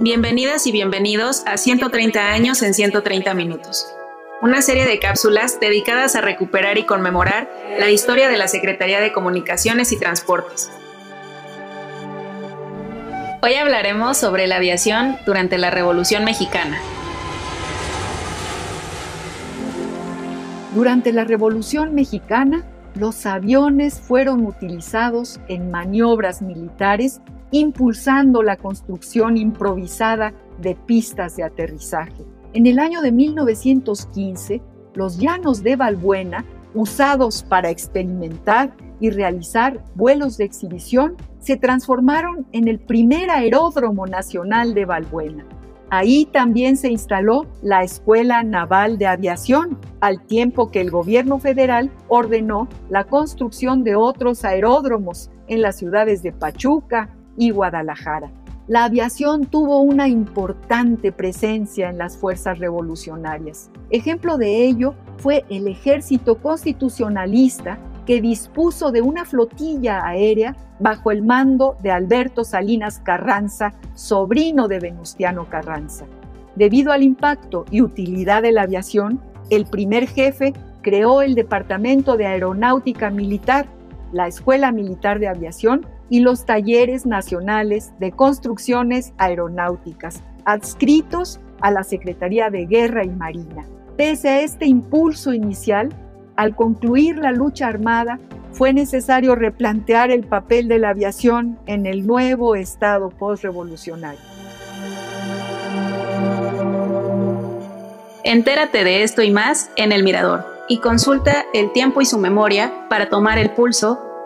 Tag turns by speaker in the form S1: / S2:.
S1: Bienvenidas y bienvenidos a 130 años en 130 minutos, una serie de cápsulas dedicadas a recuperar y conmemorar la historia de la Secretaría de Comunicaciones y Transportes. Hoy hablaremos sobre la aviación durante la Revolución Mexicana.
S2: Durante la Revolución Mexicana, los aviones fueron utilizados en maniobras militares impulsando la construcción improvisada de pistas de aterrizaje. En el año de 1915, los llanos de Balbuena, usados para experimentar y realizar vuelos de exhibición, se transformaron en el primer aeródromo nacional de Balbuena. Ahí también se instaló la Escuela Naval de Aviación, al tiempo que el gobierno federal ordenó la construcción de otros aeródromos en las ciudades de Pachuca, y Guadalajara. La aviación tuvo una importante presencia en las fuerzas revolucionarias. Ejemplo de ello fue el ejército constitucionalista que dispuso de una flotilla aérea bajo el mando de Alberto Salinas Carranza, sobrino de Venustiano Carranza. Debido al impacto y utilidad de la aviación, el primer jefe creó el Departamento de Aeronáutica Militar, la Escuela Militar de Aviación y los talleres nacionales de construcciones aeronáuticas, adscritos a la Secretaría de Guerra y Marina. Pese a este impulso inicial, al concluir la lucha armada, fue necesario replantear el papel de la aviación en el nuevo Estado postrevolucionario.
S1: Entérate de esto y más en El Mirador y consulta el tiempo y su memoria para tomar el pulso